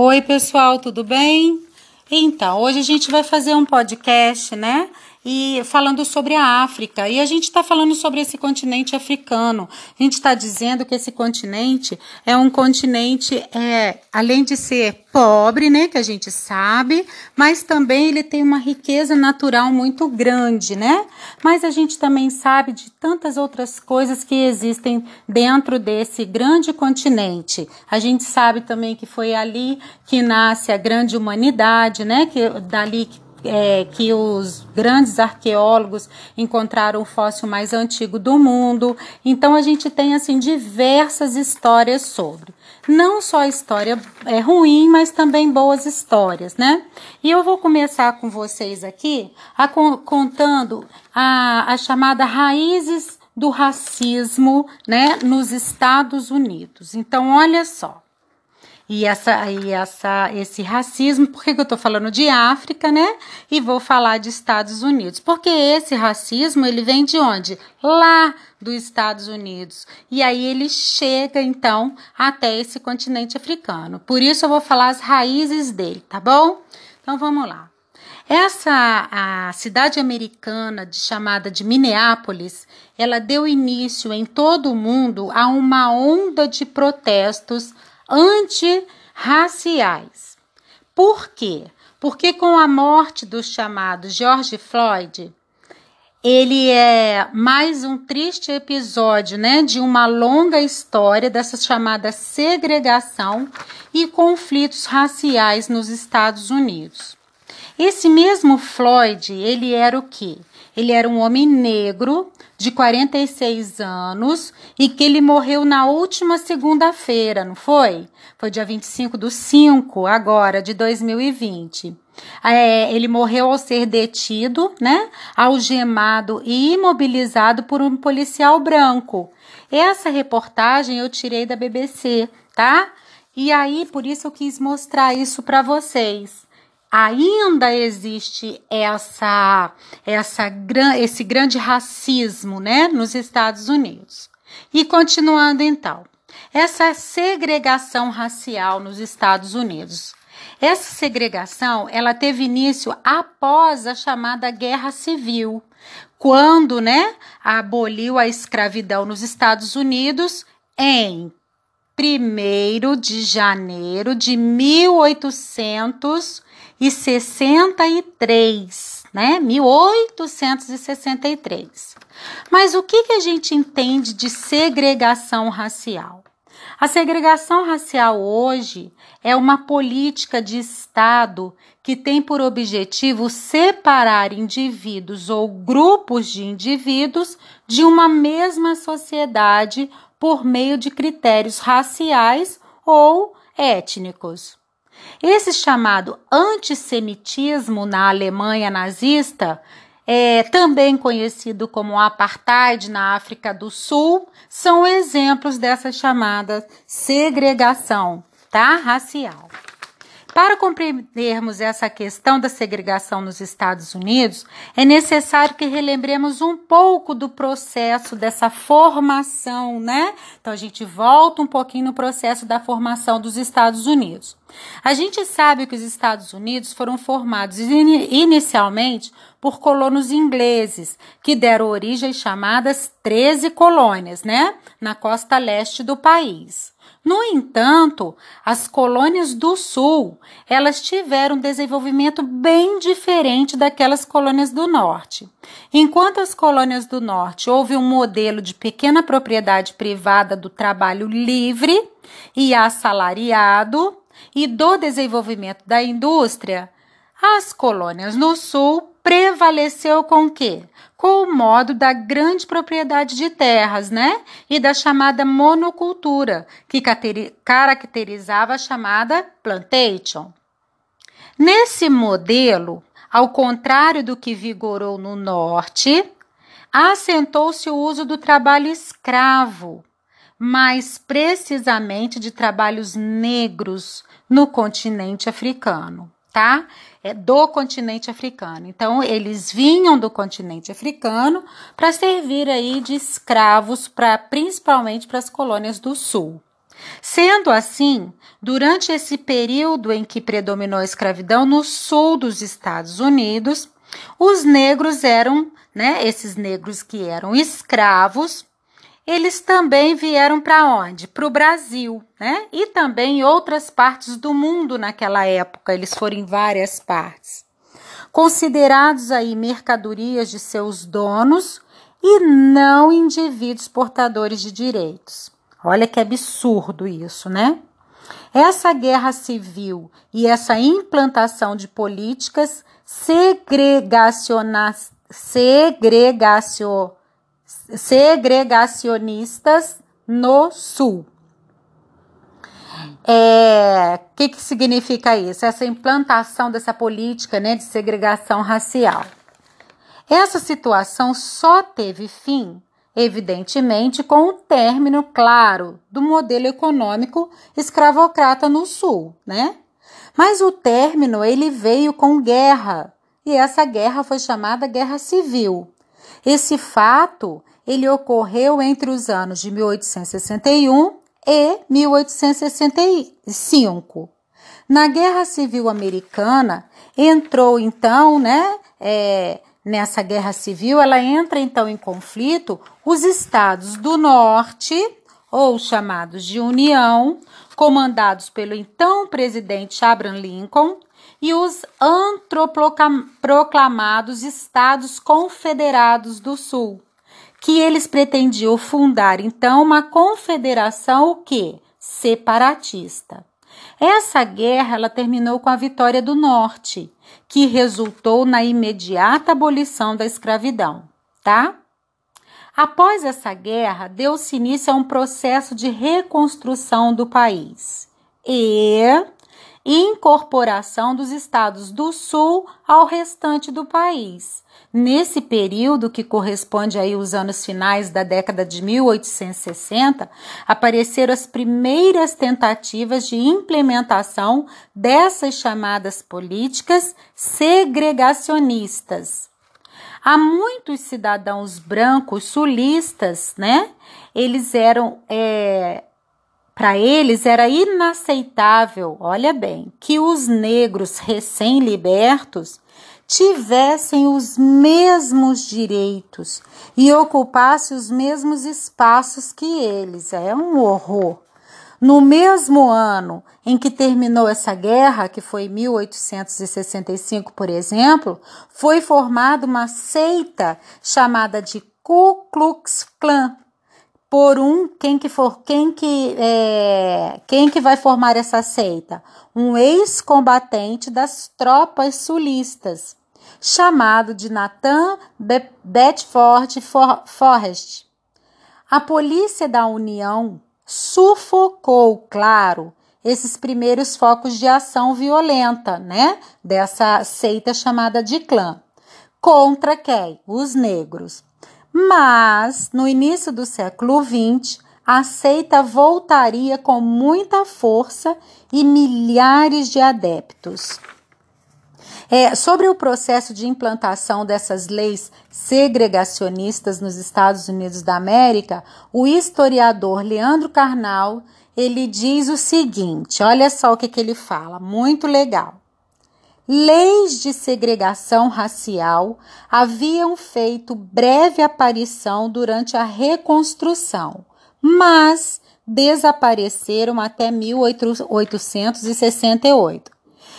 Oi, pessoal, tudo bem? Então, hoje a gente vai fazer um podcast, né? E falando sobre a África. E a gente está falando sobre esse continente africano. A gente está dizendo que esse continente é um continente, é, além de ser pobre, né, que a gente sabe, mas também ele tem uma riqueza natural muito grande, né? Mas a gente também sabe de tantas outras coisas que existem dentro desse grande continente. A gente sabe também que foi ali que nasce a grande humanidade, né? Que dali que é, que os grandes arqueólogos encontraram o fóssil mais antigo do mundo. Então a gente tem assim diversas histórias sobre. Não só história é, ruim, mas também boas histórias, né? E eu vou começar com vocês aqui a, contando a, a chamada raízes do racismo, né, nos Estados Unidos. Então, olha só. E, essa, e essa, esse racismo, por que, que eu estou falando de África, né? E vou falar de Estados Unidos. Porque esse racismo, ele vem de onde? Lá dos Estados Unidos. E aí ele chega, então, até esse continente africano. Por isso eu vou falar as raízes dele, tá bom? Então vamos lá. Essa a cidade americana de, chamada de Minneapolis, ela deu início em todo o mundo a uma onda de protestos antirraciais. Por quê? Porque com a morte do chamado George Floyd, ele é mais um triste episódio, né, de uma longa história dessa chamada segregação e conflitos raciais nos Estados Unidos. Esse mesmo Floyd, ele era o quê? Ele era um homem negro de 46 anos e que ele morreu na última segunda-feira, não foi? Foi dia 25 do 5, agora, de 2020. É, ele morreu ao ser detido, né? Algemado e imobilizado por um policial branco. Essa reportagem eu tirei da BBC, tá? E aí, por isso eu quis mostrar isso para vocês ainda existe essa, essa, esse grande racismo né, nos Estados Unidos. E continuando então, essa segregação racial nos Estados Unidos. Essa segregação ela teve início após a chamada Guerra Civil, quando né, aboliu a escravidão nos Estados Unidos em 1 de janeiro de 1863, né? 1863. Mas o que, que a gente entende de segregação racial? A segregação racial hoje é uma política de Estado que tem por objetivo separar indivíduos ou grupos de indivíduos de uma mesma sociedade por meio de critérios raciais ou étnicos. Esse chamado antissemitismo na Alemanha nazista, é, também conhecido como apartheid na África do Sul, são exemplos dessa chamada segregação tá? racial. Para compreendermos essa questão da segregação nos Estados Unidos, é necessário que relembremos um pouco do processo dessa formação, né? Então a gente volta um pouquinho no processo da formação dos Estados Unidos. A gente sabe que os Estados Unidos foram formados inicialmente por colonos ingleses, que deram origem às chamadas 13 colônias, né? Na costa leste do país. No entanto, as colônias do sul, elas tiveram um desenvolvimento bem diferente daquelas colônias do norte. Enquanto as colônias do norte houve um modelo de pequena propriedade privada do trabalho livre e assalariado e do desenvolvimento da indústria, as colônias no sul prevaleceu com o quê? Com o modo da grande propriedade de terras, né? E da chamada monocultura, que caracterizava a chamada plantation. Nesse modelo, ao contrário do que vigorou no norte, assentou-se o uso do trabalho escravo, mais precisamente de trabalhos negros no continente africano, tá? é, do continente africano. Então, eles vinham do continente africano para servir aí de escravos, para principalmente para as colônias do sul. Sendo assim, durante esse período em que predominou a escravidão no sul dos Estados Unidos, os negros eram, né, esses negros que eram escravos, eles também vieram para onde? Para o Brasil, né? E também outras partes do mundo naquela época, eles foram em várias partes. Considerados aí mercadorias de seus donos e não indivíduos portadores de direitos. Olha que absurdo isso, né? Essa guerra civil e essa implantação de políticas segregacionistas segregacio, segregacionistas no Sul. O é, que, que significa isso? Essa implantação dessa política né, de segregação racial. Essa situação só teve fim, evidentemente, com o término, claro, do modelo econômico escravocrata no Sul, né? Mas o término ele veio com guerra, e essa guerra foi chamada Guerra Civil. Esse fato ele ocorreu entre os anos de 1861 e 1865. Na Guerra Civil Americana entrou então, né, é, nessa Guerra Civil, ela entra então em conflito os estados do Norte, ou chamados de União, comandados pelo então presidente Abraham Lincoln, e os antroproclamados Estados Confederados do Sul, que eles pretendiam fundar então uma confederação o quê? separatista. Essa guerra ela terminou com a vitória do Norte, que resultou na imediata abolição da escravidão, tá? Após essa guerra, deu-se início a um processo de reconstrução do país. E incorporação dos estados do Sul ao restante do país. Nesse período, que corresponde aí aos anos finais da década de 1860, apareceram as primeiras tentativas de implementação dessas chamadas políticas segregacionistas. Há muitos cidadãos brancos sulistas, né? Eles eram é, para eles era inaceitável, olha bem, que os negros recém-libertos tivessem os mesmos direitos e ocupassem os mesmos espaços que eles. É um horror. No mesmo ano em que terminou essa guerra, que foi 1865, por exemplo, foi formada uma seita chamada de Ku Klux Klan, por um quem que for quem que é, quem que vai formar essa seita? Um ex-combatente das tropas sulistas chamado de Nathan Bedford Forrest. A polícia da União sufocou claro esses primeiros focos de ação violenta né dessa seita chamada de clã contra quem? Os negros mas, no início do século XX, a seita voltaria com muita força e milhares de adeptos. É, sobre o processo de implantação dessas leis segregacionistas nos Estados Unidos da América, o historiador Leandro Carnal ele diz o seguinte: olha só o que, que ele fala, muito legal. Leis de segregação racial haviam feito breve aparição durante a reconstrução, mas desapareceram até 1868.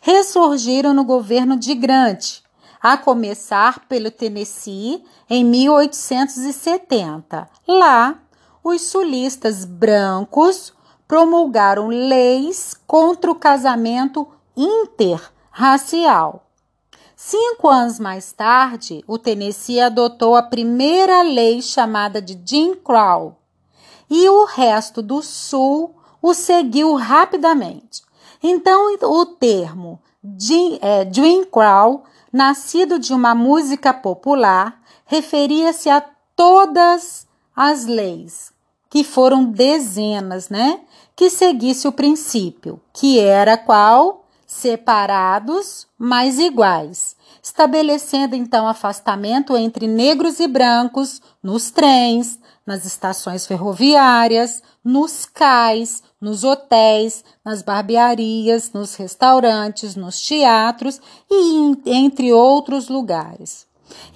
Ressurgiram no governo de Grant, a começar pelo Tennessee em 1870. Lá, os sulistas brancos promulgaram leis contra o casamento inter racial. Cinco anos mais tarde, o Tennessee adotou a primeira lei chamada de Jim Crow e o resto do Sul o seguiu rapidamente. Então, o termo Jim, é, Jim Crow, nascido de uma música popular, referia-se a todas as leis, que foram dezenas, né? Que seguisse o princípio, que era qual? Separados, mas iguais, estabelecendo então afastamento entre negros e brancos nos trens, nas estações ferroviárias, nos cais, nos hotéis, nas barbearias, nos restaurantes, nos teatros e entre outros lugares.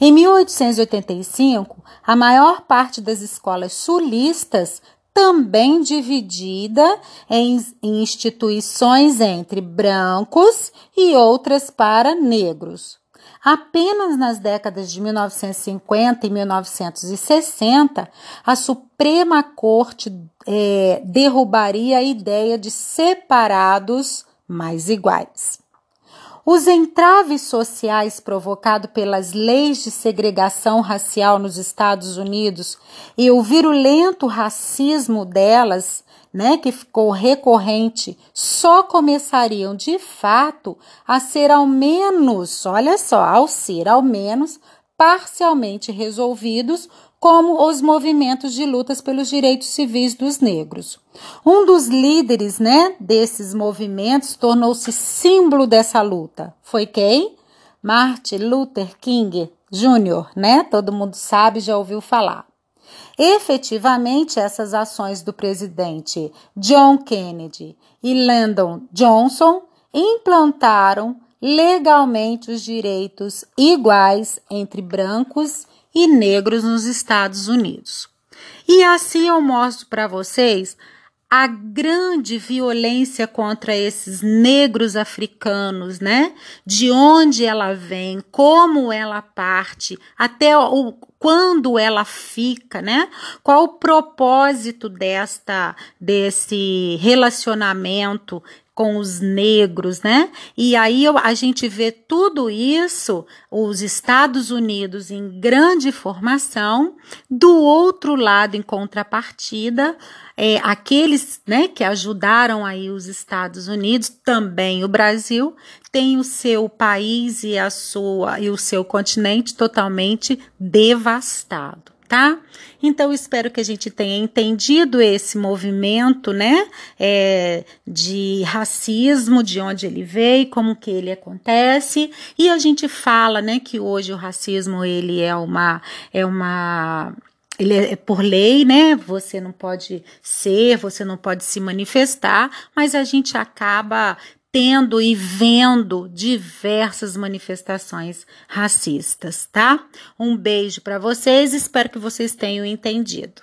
Em 1885, a maior parte das escolas sulistas também dividida em, instituições entre brancos e outras para negros. Apenas nas décadas de 1950 e 1960, a Suprema Corte é, derrubaria a ideia de separados mais iguais. Os entraves sociais provocados pelas leis de segregação racial nos Estados Unidos e o virulento racismo delas, né, que ficou recorrente, só começariam de fato a ser ao menos, olha só, ao ser ao menos parcialmente resolvidos como os movimentos de lutas pelos direitos civis dos negros. Um dos líderes, né, desses movimentos tornou-se símbolo dessa luta. Foi quem? Martin Luther King Jr., né? Todo mundo sabe, já ouviu falar. Efetivamente, essas ações do presidente John Kennedy e Lyndon Johnson implantaram legalmente os direitos iguais entre brancos e negros nos Estados Unidos. E assim eu mostro para vocês a grande violência contra esses negros africanos, né? De onde ela vem, como ela parte, até o, quando ela fica, né? Qual o propósito desta desse relacionamento com os negros, né? E aí a gente vê tudo isso, os Estados Unidos em grande formação, do outro lado, em contrapartida, é, aqueles né, que ajudaram aí os Estados Unidos, também o Brasil, tem o seu país e a sua e o seu continente totalmente devastado tá? Então, espero que a gente tenha entendido esse movimento, né, é, de racismo, de onde ele veio, como que ele acontece, e a gente fala, né, que hoje o racismo, ele é uma, é uma, ele é por lei, né? Você não pode ser, você não pode se manifestar, mas a gente acaba tendo e vendo diversas manifestações racistas, tá? Um beijo para vocês, espero que vocês tenham entendido.